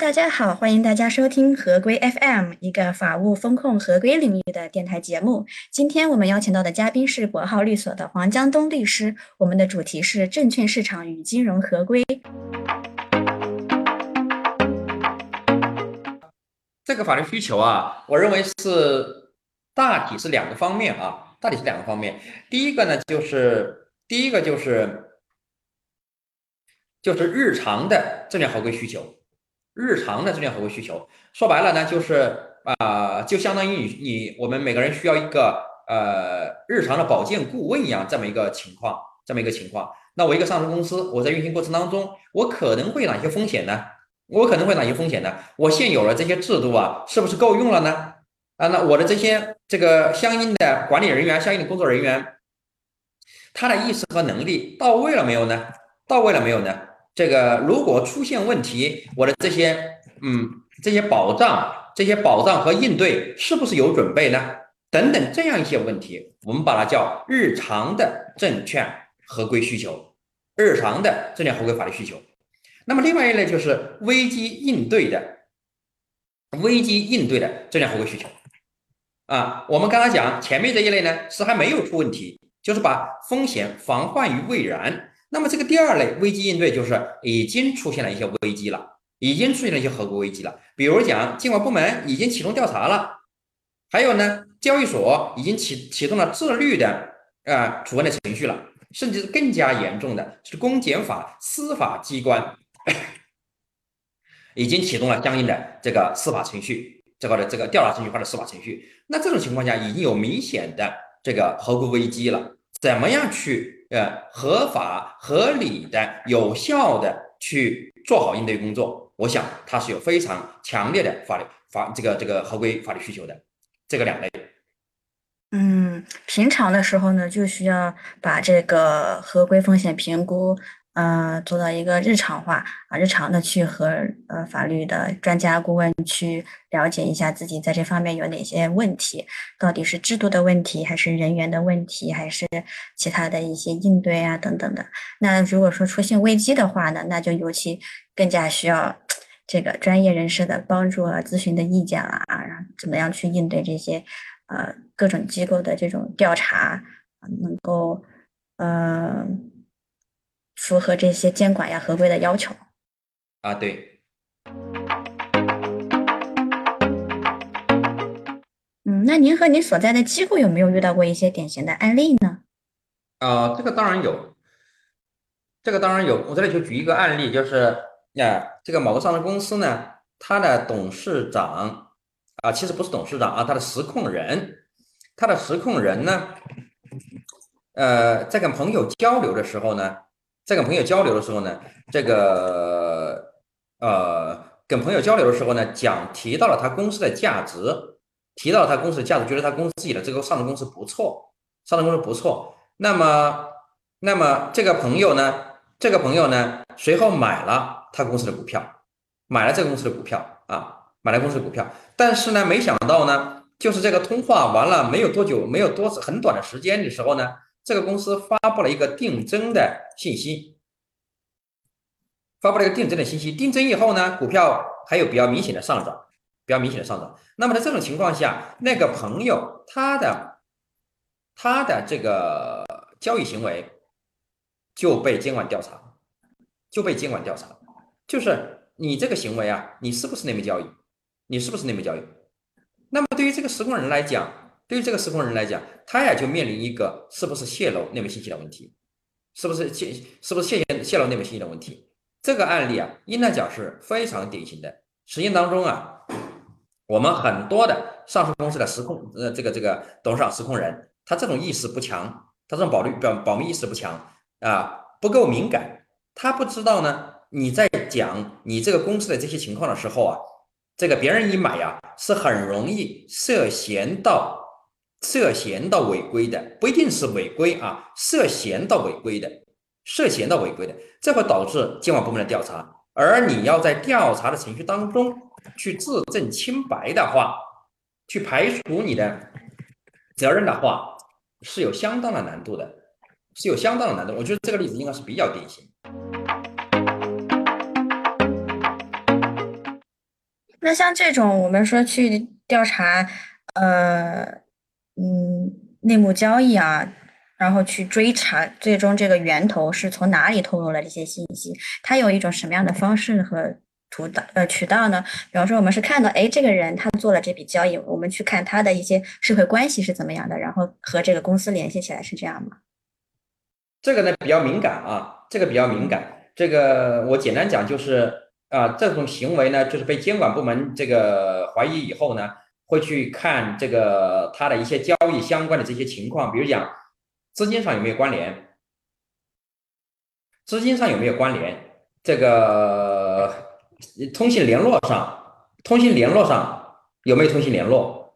大家好，欢迎大家收听合规 FM，一个法务风控合规领域的电台节目。今天我们邀请到的嘉宾是国浩律所的黄江东律师，我们的主题是证券市场与金融合规。这个法律需求啊，我认为是大体是两个方面啊，大体是两个方面。第一个呢，就是第一个就是就是日常的证券合规需求。日常的证券合规需求，说白了呢，就是啊，就相当于你你我们每个人需要一个呃日常的保健顾问一样这么一个情况，这么一个情况。那我一个上市公司，我在运行过程当中，我可能会哪些风险呢？我可能会哪些风险呢？我现有的这些制度啊，是不是够用了呢？啊，那我的这些这个相应的管理人员、相应的工作人员，他的意识和能力到位了没有呢？到位了没有呢？这个如果出现问题，我的这些嗯这些保障、这些保障和应对是不是有准备呢？等等这样一些问题，我们把它叫日常的证券合规需求，日常的证券合规法律需求。那么另外一类就是危机应对的危机应对的证券合规需求啊。我们刚才讲前面这一类呢是还没有出问题，就是把风险防患于未然。那么这个第二类危机应对就是已经出现了一些危机了，已经出现了一些合规危机了。比如讲，监管部门已经启动调查了，还有呢，交易所已经启启动了自律的啊处分的程序了，甚至更加严重的是公检法司法机关已经启动了相应的这个司法程序，这个的这个调查程序或者司法程序。那这种情况下已经有明显的这个合规危机了，怎么样去？呃，合法、合理的、有效的去做好应对工作，我想它是有非常强烈的法律法这个这个合规法律需求的，这个两类。嗯，平常的时候呢，就需要把这个合规风险评估。呃，做到一个日常化啊，日常的去和呃法律的专家顾问去了解一下自己在这方面有哪些问题，到底是制度的问题，还是人员的问题，还是其他的一些应对啊等等的。那如果说出现危机的话呢，那就尤其更加需要这个专业人士的帮助啊、咨询的意见了啊，然后怎么样去应对这些呃各种机构的这种调查，能够呃。符合这些监管呀、合规的要求啊，对。嗯，那您和您所在的机构有没有遇到过一些典型的案例呢？啊，这个当然有，这个当然有。我这里就举一个案例，就是呀，这个某个上市公司呢，它的董事长啊，其实不是董事长啊，他的实控人，他的实控人呢，呃，在跟朋友交流的时候呢。在跟朋友交流的时候呢，这个呃，跟朋友交流的时候呢，讲提到了他公司的价值，提到了他公司的价值，觉得他公司自己的这个上市公司不错，上市公司不错。那么，那么这个朋友呢，这个朋友呢，随后买了他公司的股票，买了这个公司的股票啊，买了公司的股票。但是呢，没想到呢，就是这个通话完了没有多久，没有多很短的时间的时候呢。这个公司发布了一个定增的信息，发布了一个定增的信息。定增以后呢，股票还有比较明显的上涨，比较明显的上涨。那么在这种情况下，那个朋友他的他的这个交易行为就被监管调查，就被监管调查。就是你这个行为啊，你是不是内幕交易？你是不是内幕交易？那么对于这个实控人来讲，对于这个实控人来讲，他呀就面临一个是不是泄露内幕信息的问题，是不是泄是不是泄泄露内幕信息的问题？这个案例啊，应当讲是非常典型的。实践当中啊，我们很多的上市公司的实控呃这个这个董事长实控人，他这种意识不强，他这种保律保保密意识不强啊，不够敏感，他不知道呢。你在讲你这个公司的这些情况的时候啊，这个别人一买呀，是很容易涉嫌到。涉嫌到违规的不一定是违规啊，涉嫌到违规的，涉嫌到违规的，这会导致监管部门的调查。而你要在调查的程序当中去自证清白的话，去排除你的责任的话，是有相当的难度的，是有相当的难度。我觉得这个例子应该是比较典型。那像这种我们说去调查，呃，嗯，内幕交易啊，然后去追查最终这个源头是从哪里透露了这些信息，它有一种什么样的方式和途道呃渠道呢？比方说我们是看到，哎，这个人他做了这笔交易，我们去看他的一些社会关系是怎么样的，然后和这个公司联系起来，是这样吗？这个呢比较敏感啊，这个比较敏感，这个我简单讲就是。啊，这种行为呢，就是被监管部门这个怀疑以后呢，会去看这个他的一些交易相关的这些情况，比如讲资金上有没有关联，资金上有没有关联，这个通信联络上，通信联络上有没有通信联络，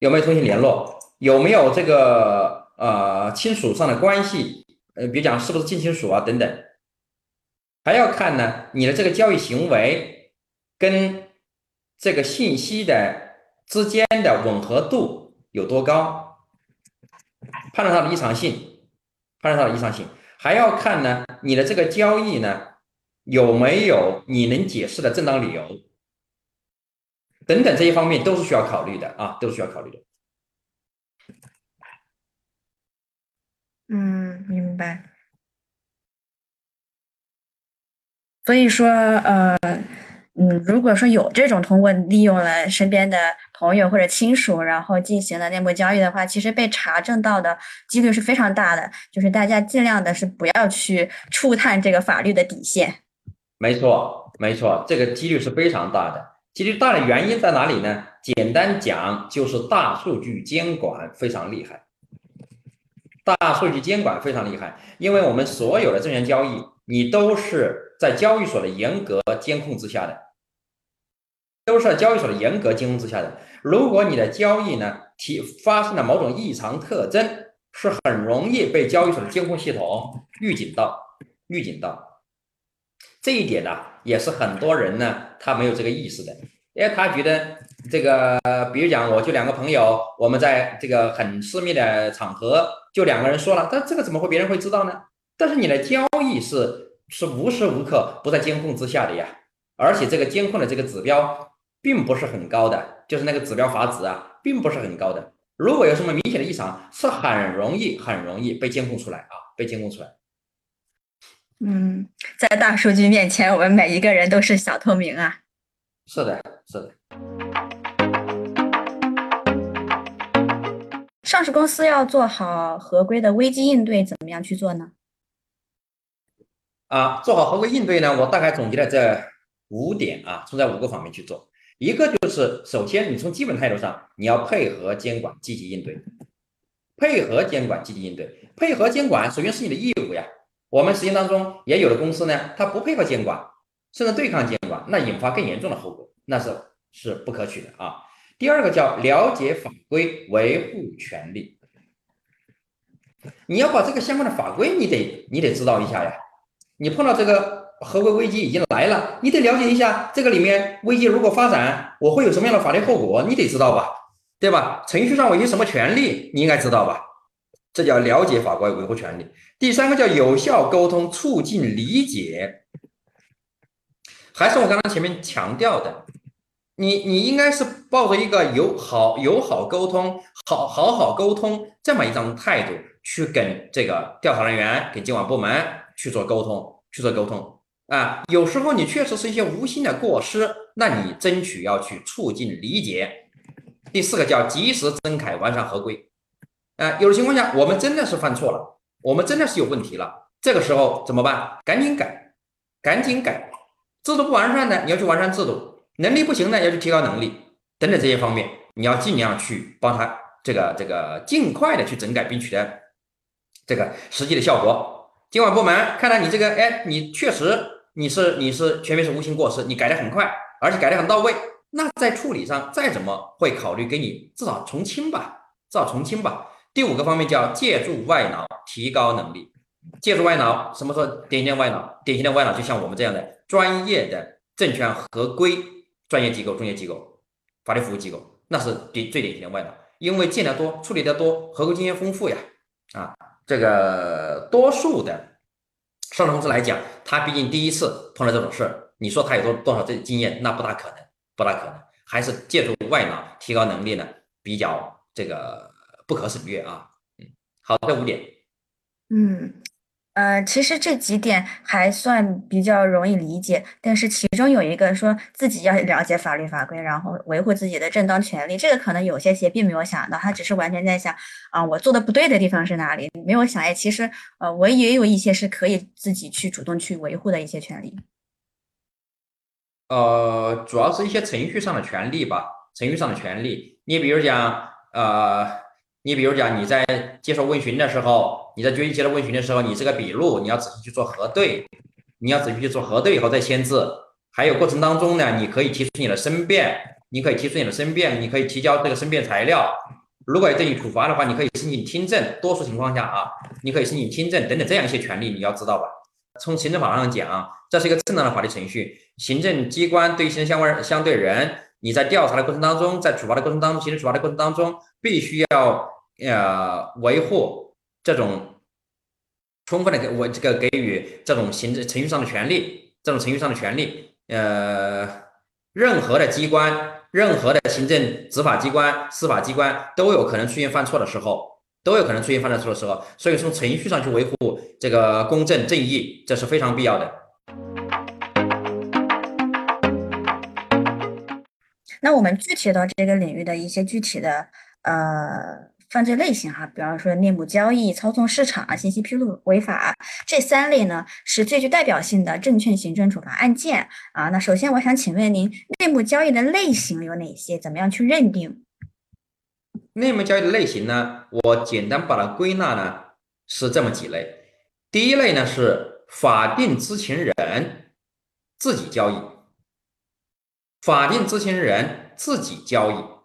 有没有通信联络，有没有这个呃亲属上的关系，呃，比如讲是不是近亲属啊等等。还要看呢，你的这个交易行为跟这个信息的之间的吻合度有多高，判断它的异常性，判断它的异常性，还要看呢，你的这个交易呢有没有你能解释的正当理由，等等这些方面都是需要考虑的啊，都是需要考虑的。嗯，明白。所以说，呃，嗯，如果说有这种通过利用了身边的朋友或者亲属，然后进行了内幕交易的话，其实被查证到的几率是非常大的。就是大家尽量的是不要去触探这个法律的底线。没错，没错，这个几率是非常大的。几率大的原因在哪里呢？简单讲，就是大数据监管非常厉害。大数据监管非常厉害，因为我们所有的证券交易。你都是在交易所的严格监控之下的，都是在交易所的严格监控之下的。如果你的交易呢提发生了某种异常特征，是很容易被交易所的监控系统预警到，预警到。这一点呢，也是很多人呢他没有这个意识的，因为他觉得这个，比如讲，我就两个朋友，我们在这个很私密的场合，就两个人说了，但这个怎么会别人会知道呢？但是你的交易是是无时无刻不在监控之下的呀，而且这个监控的这个指标并不是很高的，就是那个指标阀值啊，并不是很高的。如果有什么明显的异常，是很容易很容易被监控出来啊，被监控出来。嗯，在大数据面前，我们每一个人都是小透明啊。是的，是的。上市公司要做好合规的危机应对，怎么样去做呢？啊，做好合规应对呢，我大概总结了这五点啊，从这五个方面去做。一个就是，首先你从基本态度上，你要配合监管，积极应对。配合监管，积极应对。配合监管，首先是你的义务呀。我们实践当中也有的公司呢，它不配合监管，甚至对抗监管，那引发更严重的后果，那是是不可取的啊。第二个叫了解法规，维护权利。你要把这个相关的法规，你得你得知道一下呀。你碰到这个合规危机已经来了，你得了解一下这个里面危机如果发展，我会有什么样的法律后果，你得知道吧，对吧？程序上我有什么权利，你应该知道吧？这叫了解法规，维护权利。第三个叫有效沟通，促进理解。还是我刚刚前面强调的，你你应该是抱着一个友好友好沟通，好好好沟通这么一种态度去跟这个调查人员、跟监管部门。去做沟通，去做沟通啊！有时候你确实是一些无心的过失，那你争取要去促进理解。第四个叫及时整改完善合规。啊，有的情况下我们真的是犯错了，我们真的是有问题了，这个时候怎么办？赶紧改，赶紧改。制度不完善的，你要去完善制度；能力不行的，要去提高能力等等这些方面，你要尽量去帮他这个这个尽快的去整改，并取得这个实际的效果。监管部门看到你这个，哎，你确实你是你是全面是无心过失，你改的很快，而且改的很到位，那在处理上再怎么会考虑给你至少从轻吧，至少从轻吧。第五个方面叫借助外脑提高能力，借助外脑，什么时候典型的外脑？典型的外脑就像我们这样的专业的证券合规专业机构、中介机构、法律服务机构，那是典最典型的外脑，因为见得多，处理得多，合规经验丰富呀，啊。这个多数的上市公司来讲，他毕竟第一次碰到这种事儿，你说他有多多少这经验，那不大可能。不大可能，还是借助外脑提高能力呢，比较这个不可省略啊。嗯，好，这五点。嗯。呃，其实这几点还算比较容易理解，但是其中有一个说自己要了解法律法规，然后维护自己的正当权利，这个可能有些企业并没有想到，他只是完全在想啊，我做的不对的地方是哪里，没有想哎，其实呃，我也有一些是可以自己去主动去维护的一些权利。呃，主要是一些程序上的权利吧，程序上的权利，你比如讲呃。你比如讲，你在接受问询的时候，你在决议接受问询的时候，你这个笔录你要仔细去做核对，你要仔细去做核对以后再签字。还有过程当中呢，你可以提出你的申辩，你可以提出你的申辩，你可以提交这个申辩材料。如果对你处罚的话，你可以申请听证。多数情况下啊，你可以申请听证等等这样一些权利，你要知道吧？从行政法上讲，这是一个正当的法律程序。行政机关对行政相关相对人，你在调查的过程当中，在处罚的过程当中，行政处罚的过程当中。必须要呃维护这种充分的给我这个给予这种行政程序上的权利，这种程序上的权利，呃，任何的机关、任何的行政执法机关、司法机关都有可能出现犯错的时候，都有可能出现犯错的时候，所以从程序上去维护这个公正正义，这是非常必要的。那我们具体到这个领域的一些具体的。呃，犯罪类型哈，比方说内幕交易、操纵市场、信息披露违法这三类呢，是最具代表性的证券行政处罚案件啊。那首先我想请问您，内幕交易的类型有哪些？怎么样去认定？内幕交易的类型呢？我简单把它归纳呢，是这么几类。第一类呢是法定知情人自己交易，法定知情人自己交易。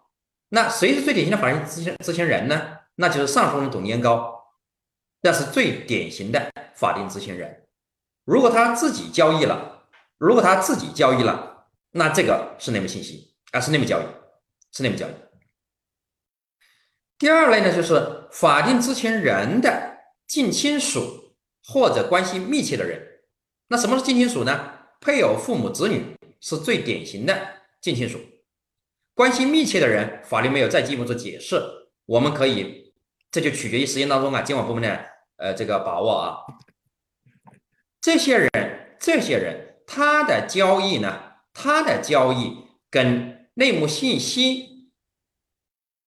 那谁是最典型的法定执行执行人呢？那就是上诉人董年高，那是最典型的法定执行人。如果他自己交易了，如果他自己交易了，那这个是内幕信息啊，是内幕交易，是内幕交易。第二类呢，就是法定执行人的近亲属或者关系密切的人。那什么是近亲属呢？配偶、父母、子女是最典型的近亲属。关系密切的人，法律没有再进一步做解释，我们可以，这就取决于实践当中啊监管部门的呃这个把握啊。这些人，这些人他的交易呢，他的交易跟内幕信息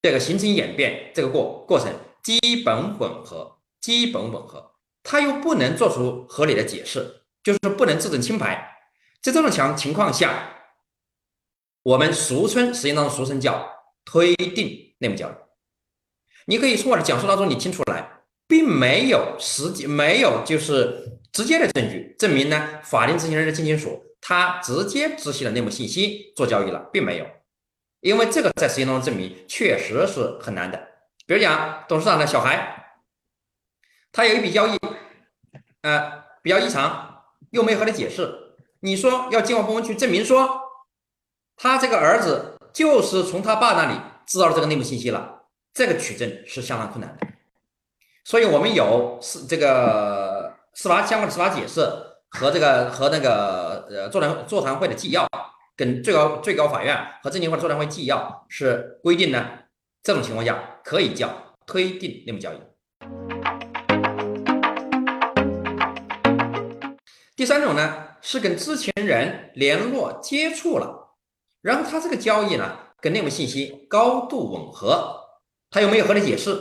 这个形成演变这个过过程基本吻合，基本吻合，他又不能做出合理的解释，就是不能自证清白，在这种强情况下。我们俗称，实际当中俗称叫推定内幕交易。你可以从我的讲述当中，你听出来，并没有实际没有就是直接的证据证明呢，法定执行人的近亲属他直接知悉了内幕信息做交易了，并没有，因为这个在实践当中证明确实是很难的。比如讲，董事长的小孩，他有一笔交易，呃，比较异常，又没有合理解释，你说要监管部门去证明说。他这个儿子就是从他爸那里知道了这个内幕信息了，这个取证是相当困难的，所以我们有司这个司法相关的司法解释和这个和那个呃座谈座谈会的纪要，跟最高最高法院和证监会座谈会纪要是规定呢，这种情况下可以叫推定内幕交易。第三种呢是跟知情人联络接触了。然后他这个交易呢，跟内幕信息高度吻合，他又没有合理解释，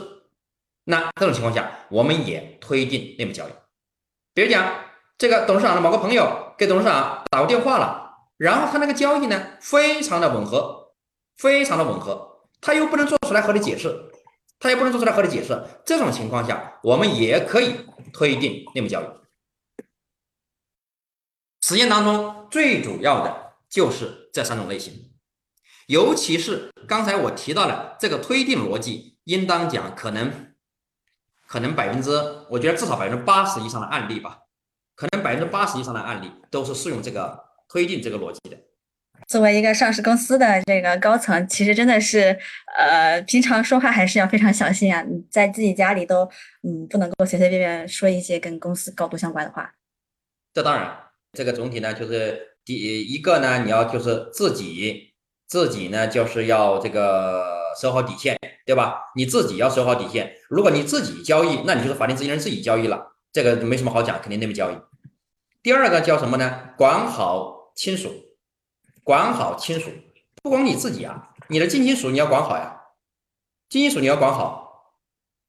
那这种情况下，我们也推定内幕交易。比如讲，这个董事长的某个朋友给董事长打过电话了，然后他那个交易呢，非常的吻合，非常的吻合，他又不能做出来合理解释，他又不能做出来合理解释，这种情况下，我们也可以推定内幕交易。实践当中最主要的。就是这三种类型，尤其是刚才我提到了这个推定逻辑，应当讲可能，可能百分之，我觉得至少百分之八十以上的案例吧，可能百分之八十以上的案例都是适用这个推定这个逻辑的。作为一个上市公司的这个高层，其实真的是，呃，平常说话还是要非常小心啊，在自己家里都，嗯，不能够随随便便说一些跟公司高度相关的话。这当然，这个总体呢就是。第一个呢，你要就是自己自己呢就是要这个守好底线，对吧？你自己要守好底线。如果你自己交易，那你就是法定执行人自己交易了，这个没什么好讲，肯定那边交易。第二个叫什么呢？管好亲属，管好亲属，不光你自己啊，你的近亲属你要管好呀，近亲属你要管好。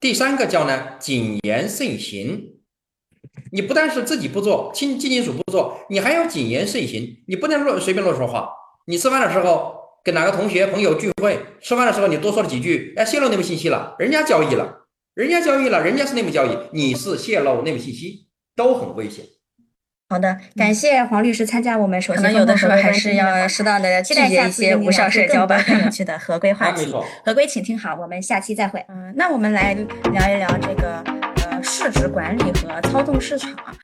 第三个叫呢谨言慎行，你不但是自己不做，亲近亲属不做，你还要谨言慎行，你不能乱随便乱说话。你吃饭的时候跟哪个同学朋友聚会，吃饭的时候你多说了几句，哎，泄露内幕信息了，人家交易了，人家交易了，人家是内幕交易，你是泄露内幕信息，都很危险。好的，感谢黄律师参加我们首席可能有的时候还是要适当的拒绝一些无效社交吧。更有趣的合规话 题，合规请听好，我们下期再会。嗯，那我们来聊一聊这个呃市值管理和操纵市场。